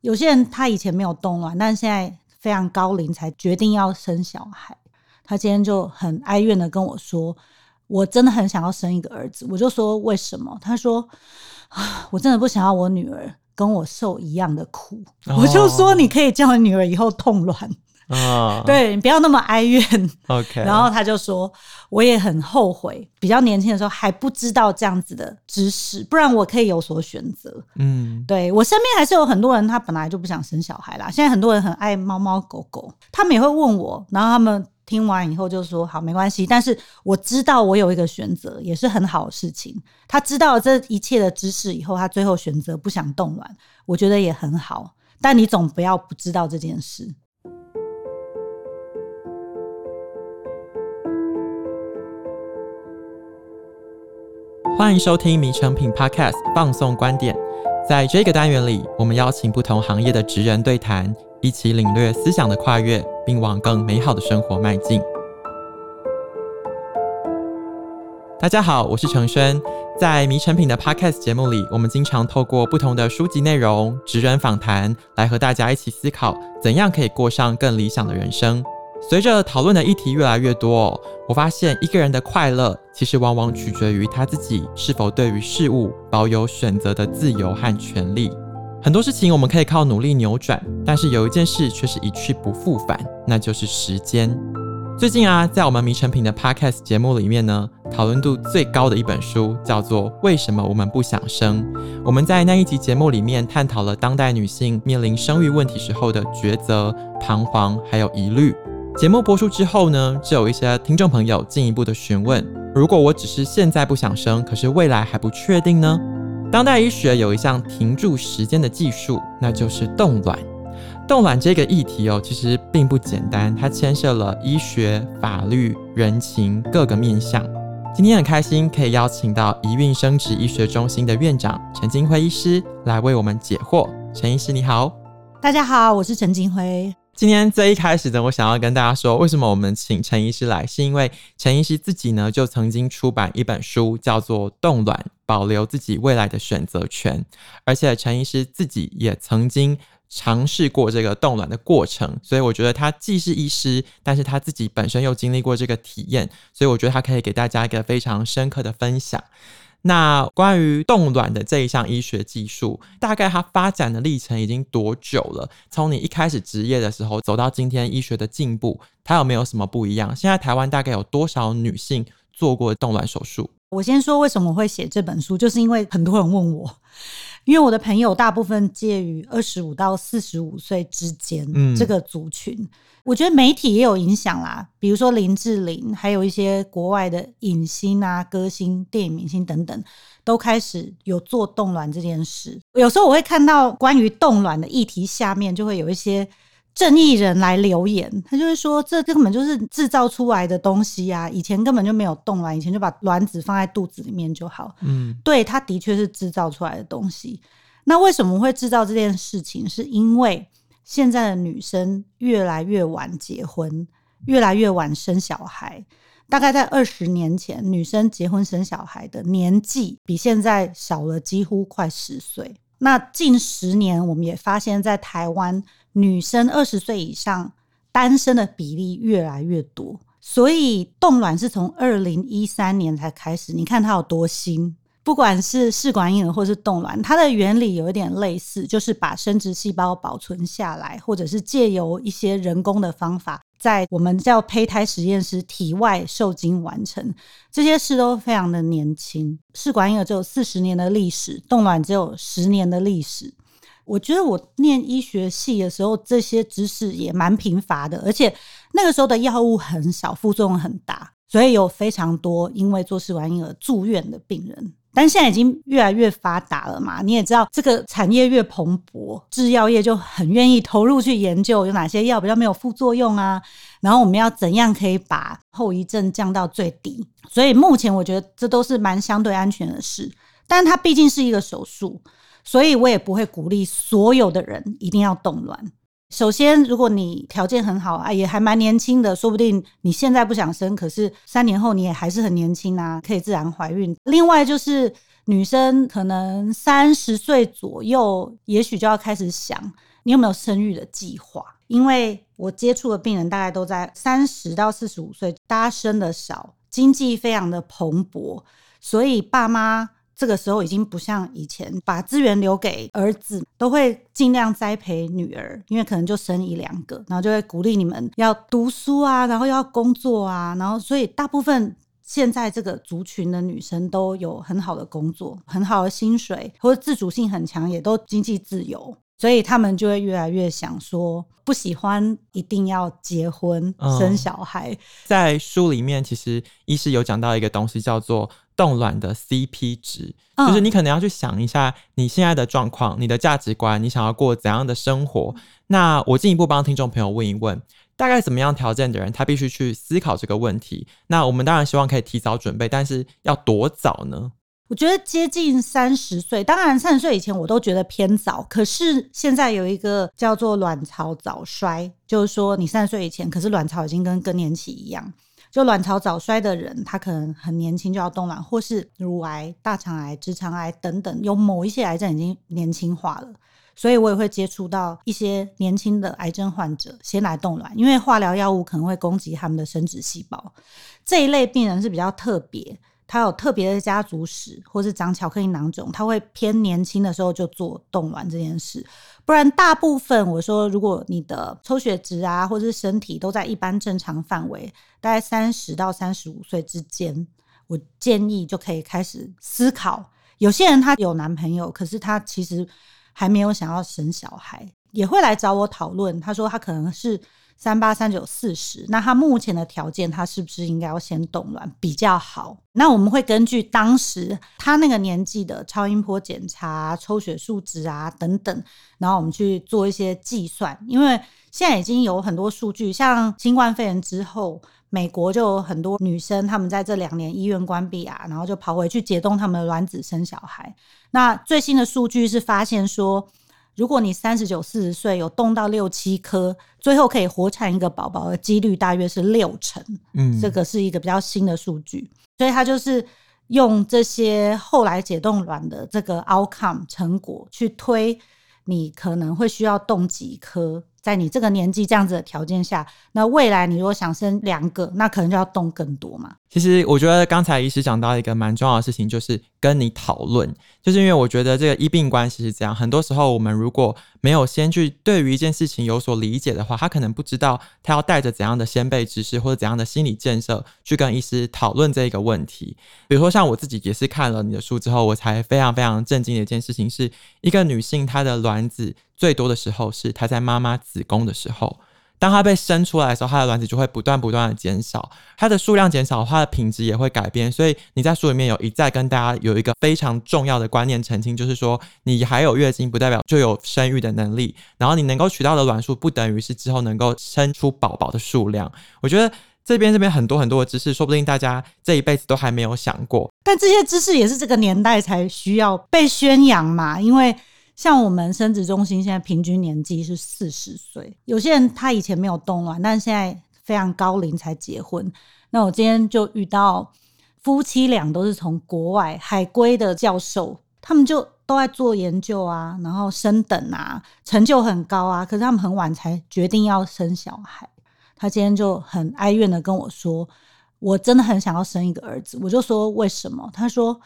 有些人他以前没有冻卵，但现在非常高龄才决定要生小孩。他今天就很哀怨的跟我说：“我真的很想要生一个儿子。”我就说：“为什么？”他说：“啊，我真的不想要我女儿跟我受一样的苦。”我就说：“你可以叫你女儿以后痛卵。”啊，对，你不要那么哀怨。OK，然后他就说，我也很后悔，比较年轻的时候还不知道这样子的知识，不然我可以有所选择。嗯，对，我身边还是有很多人，他本来就不想生小孩啦。现在很多人很爱猫猫狗狗，他们也会问我，然后他们听完以后就说好，没关系。但是我知道我有一个选择，也是很好的事情。他知道了这一切的知识以后，他最后选择不想冻卵，我觉得也很好。但你总不要不知道这件事。欢迎收听《迷成品 Podcast》放送观点。在这个单元里，我们邀请不同行业的职人对谈，一起领略思想的跨越，并往更美好的生活迈进。大家好，我是承轩。在《迷成品》的 Podcast 节目里，我们经常透过不同的书籍内容、职人访谈，来和大家一起思考，怎样可以过上更理想的人生。随着讨论的议题越来越多，我发现一个人的快乐其实往往取决于他自己是否对于事物保有选择的自由和权利。很多事情我们可以靠努力扭转，但是有一件事却是一去不复返，那就是时间。最近啊，在我们迷成品的 Podcast 节目里面呢，讨论度最高的一本书叫做《为什么我们不想生》。我们在那一集节目里面探讨了当代女性面临生育问题时候的抉择、彷徨还有疑虑。节目播出之后呢，就有一些听众朋友进一步的询问：如果我只是现在不想生，可是未来还不确定呢？当代医学有一项停住时间的技术，那就是冻卵。冻卵这个议题哦，其实并不简单，它牵涉了医学、法律、人情各个面向。今天很开心可以邀请到一孕生殖医学中心的院长陈金辉医师来为我们解惑。陈医师你好，大家好，我是陈金辉。今天最一开始呢，我想要跟大家说，为什么我们请陈医师来，是因为陈医师自己呢就曾经出版一本书，叫做《冻卵：保留自己未来的选择权》，而且陈医师自己也曾经尝试过这个冻卵的过程，所以我觉得他既是医师，但是他自己本身又经历过这个体验，所以我觉得他可以给大家一个非常深刻的分享。那关于冻卵的这一项医学技术，大概它发展的历程已经多久了？从你一开始职业的时候走到今天，医学的进步，它有没有什么不一样？现在台湾大概有多少女性做过冻卵手术？我先说为什么会写这本书，就是因为很多人问我。因为我的朋友大部分介于二十五到四十五岁之间，嗯，这个族群，我觉得媒体也有影响啦。比如说林志玲，还有一些国外的影星啊、歌星、电影明星等等，都开始有做冻卵这件事。有时候我会看到关于冻卵的议题下面，就会有一些。正义人来留言，他就是说，这根本就是制造出来的东西呀、啊，以前根本就没有冻卵，以前就把卵子放在肚子里面就好。嗯，对，他的确是制造出来的东西。那为什么会制造这件事情？是因为现在的女生越来越晚结婚，越来越晚生小孩。大概在二十年前，女生结婚生小孩的年纪比现在少了几乎快十岁。那近十年，我们也发现，在台湾。女生二十岁以上单身的比例越来越多，所以冻卵是从二零一三年才开始。你看它有多新，不管是试管婴儿或是冻卵，它的原理有一点类似，就是把生殖细胞保存下来，或者是借由一些人工的方法，在我们叫胚胎实验室体外受精完成。这些事都非常的年轻。试管婴儿只有四十年的历史，冻卵只有十年的历史。我觉得我念医学系的时候，这些知识也蛮贫乏的，而且那个时候的药物很少，副作用很大，所以有非常多因为做试管婴儿住院的病人。但现在已经越来越发达了嘛，你也知道，这个产业越蓬勃，制药业就很愿意投入去研究有哪些药比较没有副作用啊，然后我们要怎样可以把后遗症降到最低。所以目前我觉得这都是蛮相对安全的事，但它毕竟是一个手术。所以我也不会鼓励所有的人一定要冻卵。首先，如果你条件很好啊，也还蛮年轻的，说不定你现在不想生，可是三年后你也还是很年轻啊，可以自然怀孕。另外就是女生可能三十岁左右，也许就要开始想你有没有生育的计划。因为我接触的病人大概都在三十到四十五岁，大家生的少，经济非常的蓬勃，所以爸妈这个时候已经不像以前把资源留给儿子，都会尽量栽培女儿，因为可能就生一两个，然后就会鼓励你们要读书啊，然后要工作啊，然后所以大部分。现在这个族群的女生都有很好的工作，很好的薪水，或者自主性很强，也都经济自由，所以他们就会越来越想说，不喜欢一定要结婚、嗯、生小孩。在书里面，其实医师有讲到一个东西，叫做冻卵的 CP 值，嗯、就是你可能要去想一下你现在的状况、你的价值观，你想要过怎样的生活。那我进一步帮听众朋友问一问。大概怎么样条件的人，他必须去思考这个问题。那我们当然希望可以提早准备，但是要多早呢？我觉得接近三十岁，当然三十岁以前我都觉得偏早。可是现在有一个叫做卵巢早衰，就是说你三十岁以前，可是卵巢已经跟更年期一样。就卵巢早衰的人，他可能很年轻就要冻卵，或是乳癌、大肠癌、直肠癌等等，有某一些癌症已经年轻化了。所以我也会接触到一些年轻的癌症患者先来冻卵，因为化疗药物可能会攻击他们的生殖细胞。这一类病人是比较特别，他有特别的家族史，或是长巧克力囊肿，他会偏年轻的时候就做冻卵这件事。不然，大部分我说，如果你的抽血值啊，或者是身体都在一般正常范围，大概三十到三十五岁之间，我建议就可以开始思考。有些人他有男朋友，可是他其实。还没有想要生小孩，也会来找我讨论。他说他可能是三八、三九、四十，那他目前的条件，他是不是应该要先冻卵比较好？那我们会根据当时他那个年纪的超音波检查、抽血数值啊等等，然后我们去做一些计算。因为现在已经有很多数据，像新冠肺炎之后，美国就有很多女生，她们在这两年医院关闭啊，然后就跑回去解冻她们的卵子生小孩。那最新的数据是发现说，如果你三十九、四十岁有冻到六七颗，最后可以活产一个宝宝的几率大约是六成。嗯，这个是一个比较新的数据，所以它就是用这些后来解冻卵的这个 outcome 成果去推，你可能会需要冻几颗。在你这个年纪这样子的条件下，那未来你如果想生两个，那可能就要冻更多嘛。其实我觉得刚才医师讲到一个蛮重要的事情，就是跟你讨论，就是因为我觉得这个医病关系是这样，很多时候我们如果没有先去对于一件事情有所理解的话，他可能不知道他要带着怎样的先备知识或者怎样的心理建设去跟医师讨论这一个问题。比如说像我自己也是看了你的书之后，我才非常非常震惊的一件事情，是一个女性她的卵子最多的时候是她在妈妈子宫的时候。当它被生出来的时候，它的卵子就会不断不断的减少，它的数量减少，它的品质也会改变。所以你在书里面有一再跟大家有一个非常重要的观念澄清，就是说你还有月经不代表就有生育的能力，然后你能够取到的卵数不等于是之后能够生出宝宝的数量。我觉得这边这边很多很多的知识，说不定大家这一辈子都还没有想过。但这些知识也是这个年代才需要被宣扬嘛，因为。像我们生殖中心现在平均年纪是四十岁，有些人他以前没有冻卵，但现在非常高龄才结婚。那我今天就遇到夫妻俩都是从国外海归的教授，他们就都在做研究啊，然后升等啊，成就很高啊，可是他们很晚才决定要生小孩。他今天就很哀怨的跟我说：“我真的很想要生一个儿子。”我就说：“为什么？”他说：“，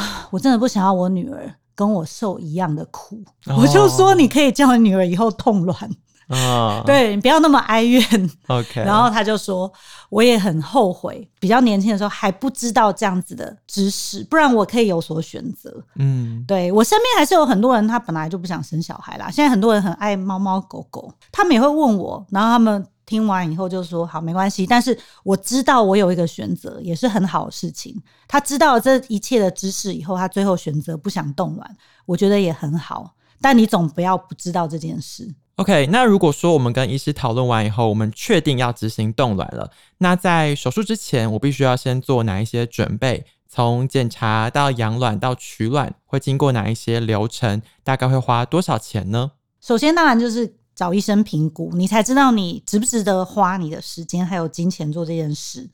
我真的不想要我女儿。”跟我受一样的苦，我就说你可以叫你女儿以后痛卵，啊、对，你不要那么哀怨。OK，然后他就说，我也很后悔，比较年轻的时候还不知道这样子的知识，不然我可以有所选择。嗯，对，我身边还是有很多人，他本来就不想生小孩啦。现在很多人很爱猫猫狗狗，他们也会问我，然后他们。听完以后就说好，没关系。但是我知道我有一个选择，也是很好的事情。他知道这一切的知识以后，他最后选择不想冻卵，我觉得也很好。但你总不要不知道这件事。OK，那如果说我们跟医师讨论完以后，我们确定要执行冻卵了，那在手术之前，我必须要先做哪一些准备？从检查到养卵到取卵，会经过哪一些流程？大概会花多少钱呢？首先，当然就是。找医生评估，你才知道你值不值得花你的时间还有金钱做这件事。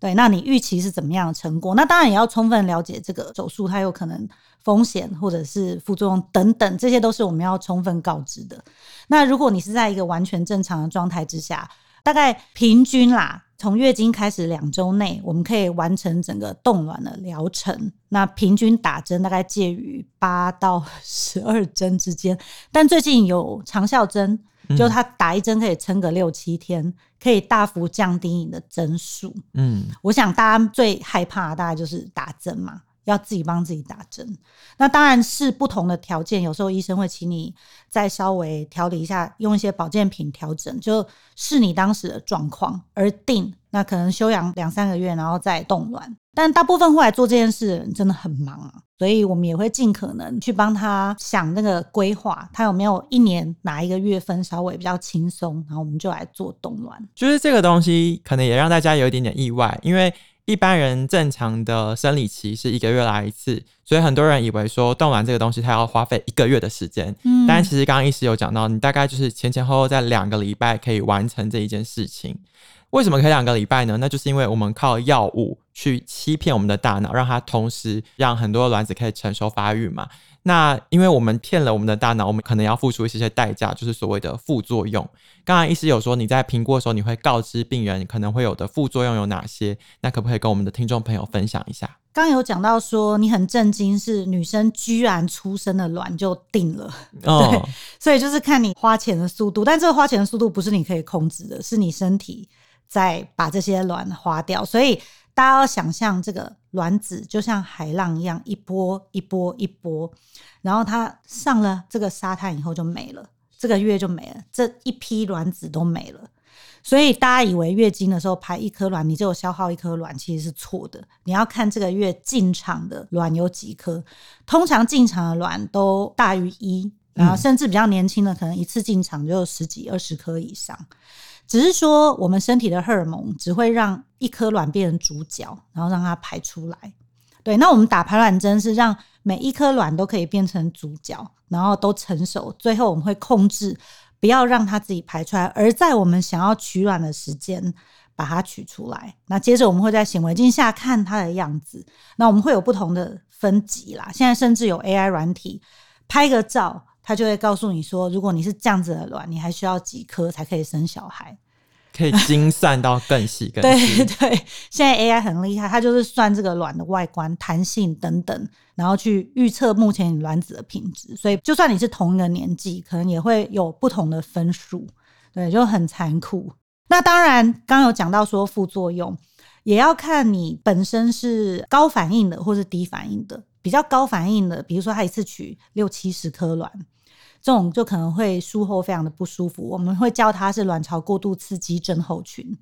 对，那你预期是怎么样的成果？那当然也要充分了解这个手术它有可能风险或者是副作用等等，这些都是我们要充分告知的。那如果你是在一个完全正常的状态之下，大概平均啦，从月经开始两周内，我们可以完成整个冻卵的疗程。那平均打针大概介于八到十二针之间，但最近有长效针。就他打一针可以撑个六七天，可以大幅降低你的针数。嗯，我想大家最害怕的大概就是打针嘛，要自己帮自己打针。那当然是不同的条件，有时候医生会请你再稍微调理一下，用一些保健品调整，就是你当时的状况而定。那可能休养两三个月，然后再冻卵。但大部分会来做这件事的人真的很忙啊，所以我们也会尽可能去帮他想那个规划，他有没有一年哪一个月份稍微比较轻松，然后我们就来做冻卵。就是这个东西可能也让大家有一点点意外，因为一般人正常的生理期是一个月来一次，所以很多人以为说冻卵这个东西它要花费一个月的时间。嗯，但其实刚刚医师有讲到，你大概就是前前后后在两个礼拜可以完成这一件事情。为什么可以两个礼拜呢？那就是因为我们靠药物去欺骗我们的大脑，让它同时让很多卵子可以成熟发育嘛。那因为我们骗了我们的大脑，我们可能要付出一些些代价，就是所谓的副作用。刚才医师有说，你在评估的时候，你会告知病人可能会有的副作用有哪些？那可不可以跟我们的听众朋友分享一下？刚刚有讲到说，你很震惊，是女生居然出生的卵就定了，哦、对，所以就是看你花钱的速度，但这个花钱的速度不是你可以控制的，是你身体。在把这些卵花掉，所以大家要想象这个卵子就像海浪一样，一波一波一波，然后它上了这个沙滩以后就没了，这个月就没了，这一批卵子都没了。所以大家以为月经的时候排一颗卵，你就有消耗一颗卵，其实是错的。你要看这个月进场的卵有几颗，通常进场的卵都大于一，然后甚至比较年轻的，可能一次进场就有十几二十颗以上。只是说，我们身体的荷尔蒙只会让一颗卵变成主角，然后让它排出来。对，那我们打排卵针是让每一颗卵都可以变成主角，然后都成熟。最后我们会控制，不要让它自己排出来，而在我们想要取卵的时间把它取出来。那接着我们会在显微镜下看它的样子。那我们会有不同的分级啦。现在甚至有 AI 软体，拍个照。他就会告诉你说，如果你是这样子的卵，你还需要几颗才可以生小孩？可以精算到更细、更细。对对，现在 AI 很厉害，它就是算这个卵的外观、弹性等等，然后去预测目前卵子的品质。所以，就算你是同一个年纪，可能也会有不同的分数。对，就很残酷。那当然，刚刚有讲到说副作用，也要看你本身是高反应的，或是低反应的。比较高反应的，比如说他一次取六七十颗卵。这种就可能会术后非常的不舒服，我们会叫它是卵巢过度刺激症候群。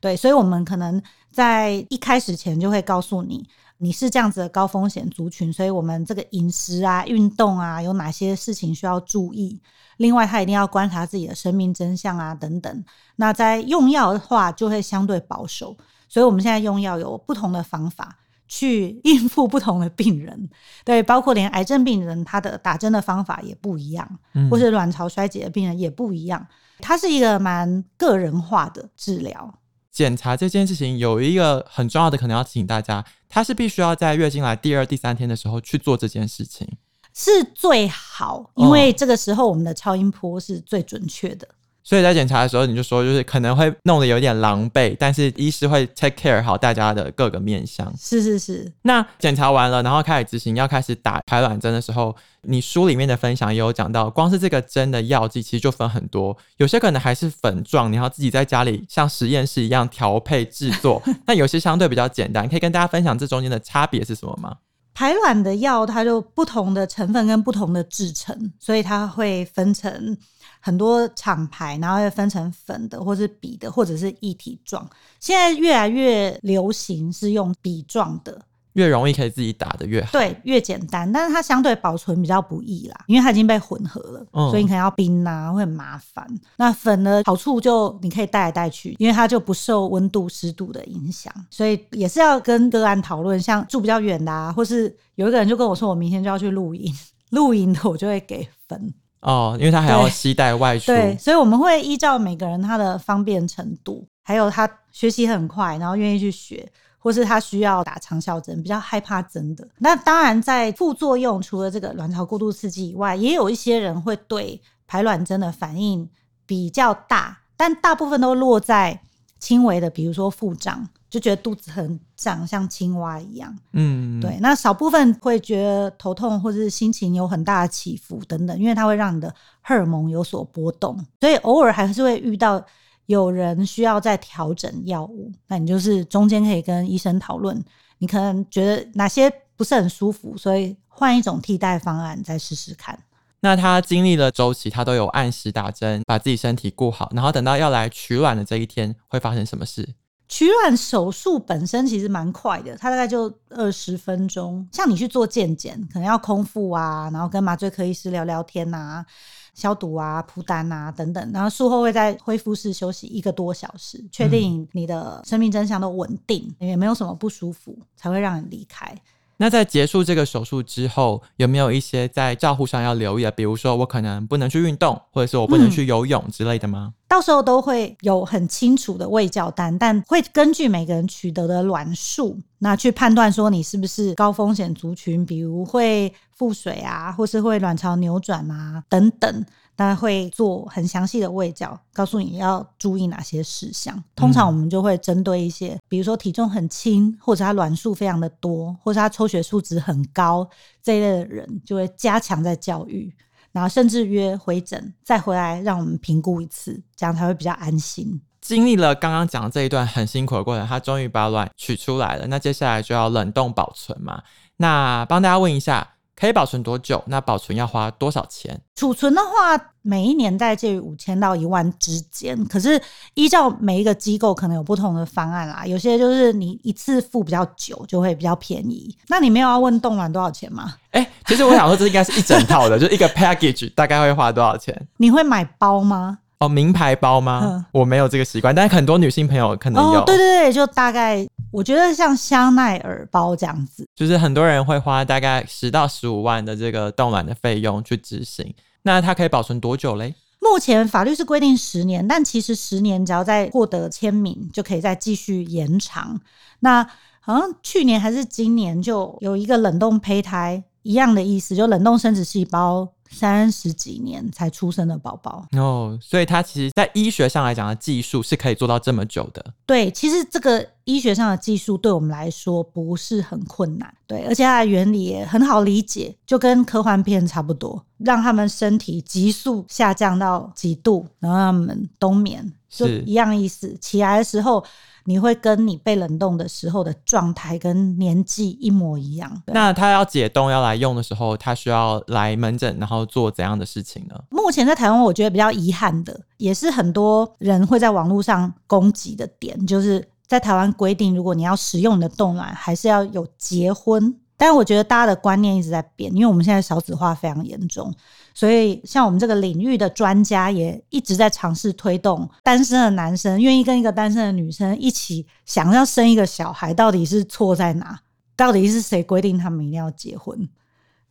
对，所以我们可能在一开始前就会告诉你，你是这样子的高风险族群，所以我们这个饮食啊、运动啊，有哪些事情需要注意。另外，他一定要观察自己的生命真相啊等等。那在用药的话，就会相对保守。所以我们现在用药有不同的方法。去应付不同的病人，对，包括连癌症病人，他的打针的方法也不一样，嗯，或是卵巢衰竭的病人也不一样，它是一个蛮个人化的治疗。检查这件事情有一个很重要的，可能要提醒大家，它是必须要在月经来第二、第三天的时候去做这件事情，是最好，因为这个时候我们的超音波是最准确的。所以在检查的时候，你就说就是可能会弄得有点狼狈，但是医师会 take care 好大家的各个面相。是是是。那检查完了，然后开始执行，要开始打排卵针的时候，你书里面的分享也有讲到，光是这个针的药剂其实就分很多，有些可能还是粉状，你要自己在家里像实验室一样调配制作。那有些相对比较简单，可以跟大家分享这中间的差别是什么吗？排卵的药它就不同的成分跟不同的制成，所以它会分成。很多厂牌，然后会分成粉的，或是笔的，或者是一体状。现在越来越流行是用笔状的，越容易可以自己打的越好。对，越简单，但是它相对保存比较不易啦，因为它已经被混合了，嗯、所以你可能要冰啊，会很麻烦。那粉的好处就你可以带来带去，因为它就不受温度湿度的影响，所以也是要跟个案讨论。像住比较远的啊，或是有一个人就跟我说，我明天就要去露营，露营的我就会给粉。哦，因为他还要携带外出，對，对，所以我们会依照每个人他的方便程度。还有他学习很快，然后愿意去学，或是他需要打长效针，比较害怕针的。那当然，在副作用，除了这个卵巢过度刺激以外，也有一些人会对排卵针的反应比较大，但大部分都落在轻微的，比如说腹胀，就觉得肚子很胀，像青蛙一样。嗯，对。那少部分会觉得头痛，或者是心情有很大的起伏等等，因为它会让你的荷尔蒙有所波动，所以偶尔还是会遇到。有人需要再调整药物，那你就是中间可以跟医生讨论，你可能觉得哪些不是很舒服，所以换一种替代方案再试试看。那他经历了周期，他都有按时打针，把自己身体顾好，然后等到要来取卵的这一天，会发生什么事？取卵手术本身其实蛮快的，它大概就二十分钟。像你去做健检，可能要空腹啊，然后跟麻醉科医师聊聊天呐、啊。消毒啊、铺单啊等等，然后术后会在恢复室休息一个多小时，确定你的生命真相都稳定，也没有什么不舒服，才会让你离开。那在结束这个手术之后，有没有一些在照护上要留意的？比如说，我可能不能去运动，或者是我不能去游泳之类的吗？到时候都会有很清楚的卫教单，但会根据每个人取得的卵数，那去判断说你是不是高风险族群，比如会腹水啊，或是会卵巢扭转啊等等。大家会做很详细的喂教，告诉你要注意哪些事项。通常我们就会针对一些，比如说体重很轻，或者他卵数非常的多，或者他抽血数值很高这一类的人，就会加强在教育，然后甚至约回诊再回来让我们评估一次，这样才会比较安心。经历了刚刚讲的这一段很辛苦的过程，他终于把卵取出来了。那接下来就要冷冻保存嘛？那帮大家问一下。可以保存多久？那保存要花多少钱？储存的话，每一年大概介于五千到一万之间。可是依照每一个机构可能有不同的方案啦。有些就是你一次付比较久，就会比较便宜。那你没有要问冻卵多少钱吗？哎、欸，其实我想说，这应该是一整套的，就一个 package 大概会花多少钱？你会买包吗？哦，名牌包吗？嗯、我没有这个习惯，但是很多女性朋友可能有。哦、对对对，就大概我觉得像香奈儿包这样子，就是很多人会花大概十到十五万的这个冻卵的费用去执行。那它可以保存多久嘞？目前法律是规定十年，但其实十年只要再获得签名，就可以再继续延长。那好像去年还是今年就有一个冷冻胚胎一样的意思，就冷冻生殖细胞。三十几年才出生的宝宝。哦，所以他其实，在医学上来讲的技术是可以做到这么久的。对，其实这个医学上的技术对我们来说不是很困难，对，而且它的原理也很好理解，就跟科幻片差不多，让他们身体急速下降到几度，然后他们冬眠，就一样意思。起来的时候。你会跟你被冷冻的时候的状态跟年纪一模一样。那他要解冻要来用的时候，他需要来门诊，然后做怎样的事情呢？目前在台湾，我觉得比较遗憾的，也是很多人会在网络上攻击的点，就是在台湾规定，如果你要使用你的冻卵，还是要有结婚。但我觉得大家的观念一直在变，因为我们现在少子化非常严重。所以，像我们这个领域的专家也一直在尝试推动单身的男生愿意跟一个单身的女生一起想要生一个小孩，到底是错在哪？到底是谁规定他们一定要结婚？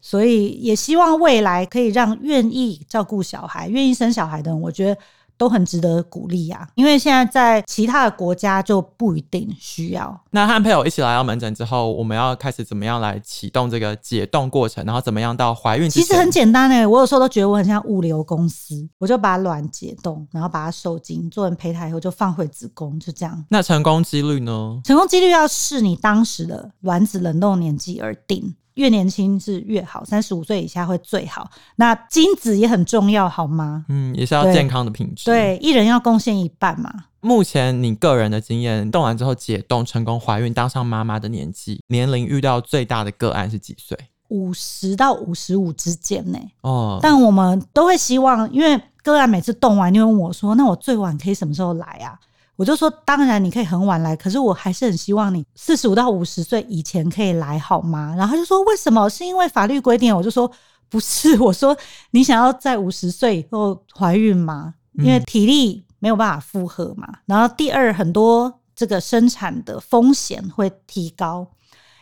所以，也希望未来可以让愿意照顾小孩、愿意生小孩的人，我觉得。都很值得鼓励呀，因为现在在其他的国家就不一定需要。那和配偶一起来到门诊之后，我们要开始怎么样来启动这个解冻过程，然后怎么样到怀孕？其实很简单诶，我有时候都觉得我很像物流公司，我就把卵解冻，然后把它受精，做完胚胎以后就放回子宫，就这样。那成功几率呢？成功几率要视你当时的卵子冷冻年纪而定。越年轻是越好，三十五岁以下会最好。那精子也很重要，好吗？嗯，也是要健康的品质。对，一人要贡献一半嘛。目前你个人的经验，冻完之后解冻成功怀孕，当上妈妈的年纪，年龄遇到最大的个案是几岁？五十到五十五之间呢。哦，但我们都会希望，因为个案每次冻完，就问我说：“那我最晚可以什么时候来啊？”我就说，当然你可以很晚来，可是我还是很希望你四十五到五十岁以前可以来，好吗？然后他就说，为什么？是因为法律规定？我就说不是，我说你想要在五十岁以后怀孕吗？因为体力没有办法负荷嘛。然后第二，很多这个生产的风险会提高，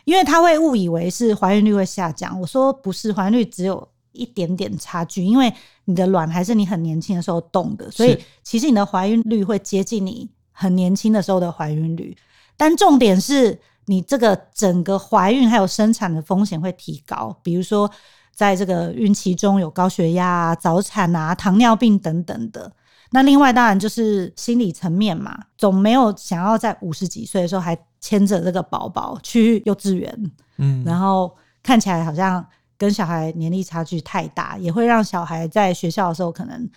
因为他会误以为是怀孕率会下降。我说不是，怀孕率只有一点点差距，因为你的卵还是你很年轻的时候冻的，所以其实你的怀孕率会接近你。很年轻的时候的怀孕率，但重点是你这个整个怀孕还有生产的风险会提高，比如说在这个孕期中有高血压啊、早产啊、糖尿病等等的。那另外当然就是心理层面嘛，总没有想要在五十几岁的时候还牵着这个宝宝去幼稚园，嗯，然后看起来好像跟小孩年龄差距太大，也会让小孩在学校的时候可能。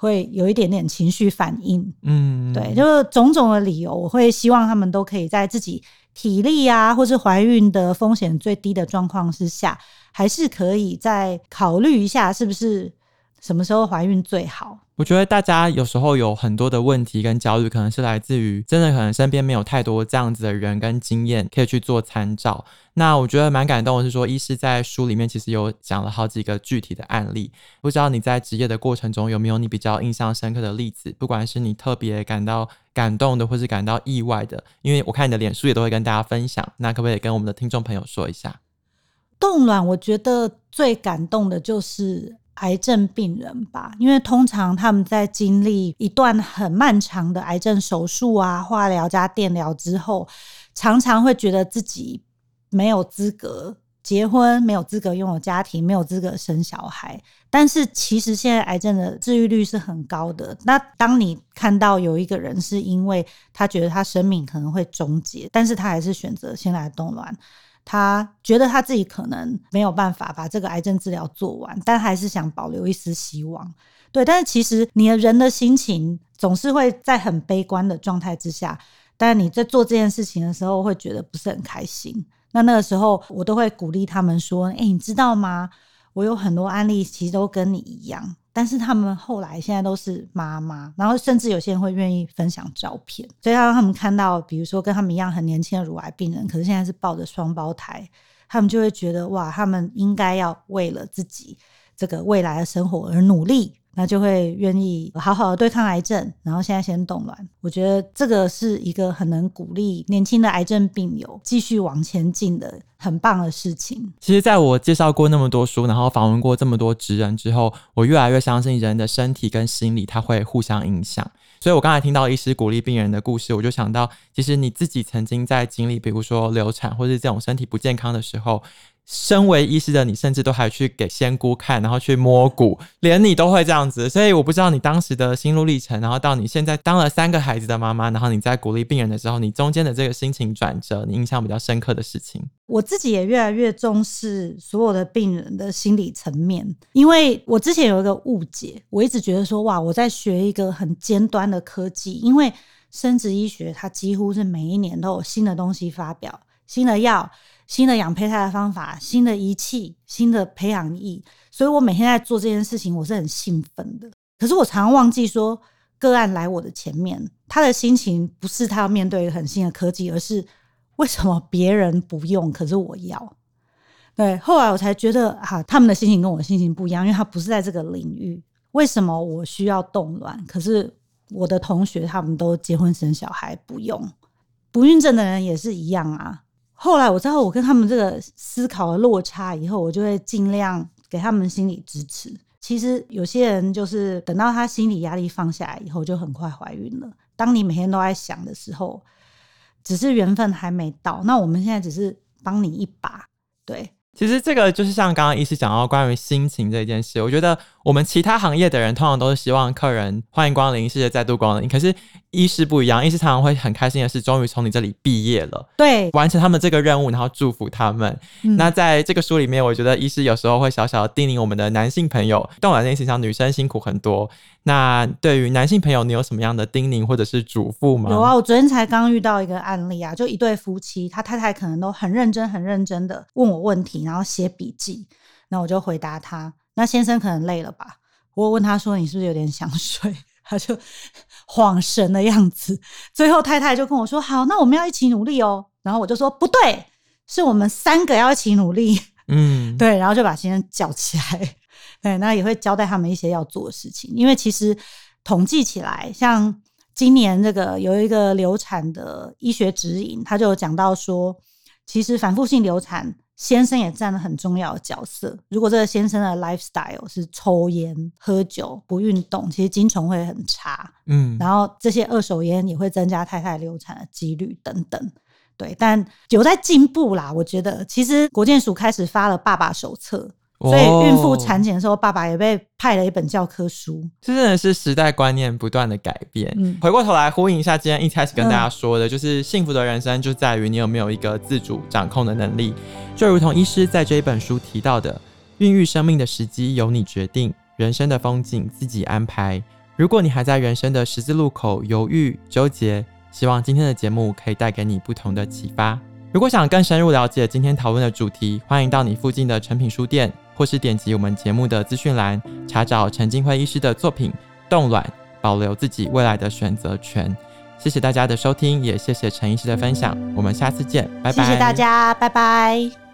会有一点点情绪反应，嗯，对，就是种种的理由，我会希望他们都可以在自己体力啊，或是怀孕的风险最低的状况之下，还是可以再考虑一下，是不是什么时候怀孕最好。我觉得大家有时候有很多的问题跟焦虑，可能是来自于真的可能身边没有太多这样子的人跟经验可以去做参照。那我觉得蛮感动的是说，医师在书里面其实有讲了好几个具体的案例。不知道你在职业的过程中有没有你比较印象深刻的例子？不管是你特别感到感动的，或是感到意外的，因为我看你的脸书也都会跟大家分享。那可不可以跟我们的听众朋友说一下？冻卵，我觉得最感动的就是。癌症病人吧，因为通常他们在经历一段很漫长的癌症手术啊、化疗加电疗之后，常常会觉得自己没有资格结婚，没有资格拥有家庭，没有资格生小孩。但是其实现在癌症的治愈率是很高的。那当你看到有一个人是因为他觉得他生命可能会终结，但是他还是选择先来冻卵。他觉得他自己可能没有办法把这个癌症治疗做完，但还是想保留一丝希望。对，但是其实你的人的心情总是会在很悲观的状态之下，但你在做这件事情的时候会觉得不是很开心。那那个时候我都会鼓励他们说：“哎，你知道吗？我有很多案例其实都跟你一样。”但是他们后来现在都是妈妈，然后甚至有些人会愿意分享照片，所以让他们看到，比如说跟他们一样很年轻的乳癌病人，可是现在是抱着双胞胎，他们就会觉得哇，他们应该要为了自己这个未来的生活而努力。那就会愿意好好的对抗癌症，然后现在先冻卵。我觉得这个是一个很能鼓励年轻的癌症病友继续往前进的很棒的事情。其实，在我介绍过那么多书，然后访问过这么多职人之后，我越来越相信人的身体跟心理它会互相影响。所以我刚才听到医师鼓励病人的故事，我就想到，其实你自己曾经在经历，比如说流产或是这种身体不健康的时候。身为医师的你，甚至都还去给仙姑看，然后去摸骨，连你都会这样子。所以我不知道你当时的心路历程，然后到你现在当了三个孩子的妈妈，然后你在鼓励病人的时候，你中间的这个心情转折，你印象比较深刻的事情。我自己也越来越重视所有的病人的心理层面，因为我之前有一个误解，我一直觉得说，哇，我在学一个很尖端的科技，因为生殖医学它几乎是每一年都有新的东西发表，新的药。新的养胚胎的方法，新的仪器，新的培养液，所以我每天在做这件事情，我是很兴奋的。可是我常常忘记说，个案来我的前面，他的心情不是他要面对一个很新的科技，而是为什么别人不用，可是我要。对，后来我才觉得啊，他们的心情跟我的心情不一样，因为他不是在这个领域。为什么我需要冻卵？可是我的同学他们都结婚生小孩不用，不孕症的人也是一样啊。后来我知道我跟他们这个思考的落差以后，我就会尽量给他们心理支持。其实有些人就是等到他心理压力放下来以后，就很快怀孕了。当你每天都在想的时候，只是缘分还没到。那我们现在只是帮你一把，对。其实这个就是像刚刚医师讲到关于心情这件事，我觉得我们其他行业的人通常都是希望客人欢迎光临，谢谢再度光临。可是医师不一样，医师常常会很开心的是，终于从你这里毕业了，对，完成他们这个任务，然后祝福他们。嗯、那在这个书里面，我觉得医师有时候会小小的叮咛我们的男性朋友，冻卵这件事情上女生辛苦很多。那对于男性朋友，你有什么样的叮咛或者是嘱咐吗？有啊，我昨天才刚遇到一个案例啊，就一对夫妻，他太太可能都很认真、很认真的问我问题，然后写笔记，那我就回答他。那先生可能累了吧？我问他说：“你是不是有点想睡？” 他就 恍神的样子。最后太太就跟我说：“好，那我们要一起努力哦。”然后我就说：“不对，是我们三个要一起努力。”嗯，对，然后就把先生叫起来。对，那也会交代他们一些要做的事情，因为其实统计起来，像今年这个有一个流产的医学指引，他就有讲到说，其实反复性流产先生也占了很重要的角色。如果这个先生的 lifestyle 是抽烟、喝酒、不运动，其实精虫会很差。嗯，然后这些二手烟也会增加太太流产的几率等等。对，但有在进步啦。我觉得，其实国健署开始发了爸爸手册。所以孕妇产检的时候，爸爸也被派了一本教科书。这真的是时代观念不断的改变。嗯，回过头来呼应一下今天一开始跟大家说的，就是幸福的人生就在于你有没有一个自主掌控的能力。就如同医师在这一本书提到的，孕育生命的时机由你决定，人生的风景自己安排。如果你还在人生的十字路口犹豫纠结，希望今天的节目可以带给你不同的启发。如果想更深入了解今天讨论的主题，欢迎到你附近的诚品书店。或是点击我们节目的资讯栏，查找陈金辉医师的作品《冻卵》，保留自己未来的选择权。谢谢大家的收听，也谢谢陈医师的分享。我们下次见，拜拜。谢谢大家，拜拜。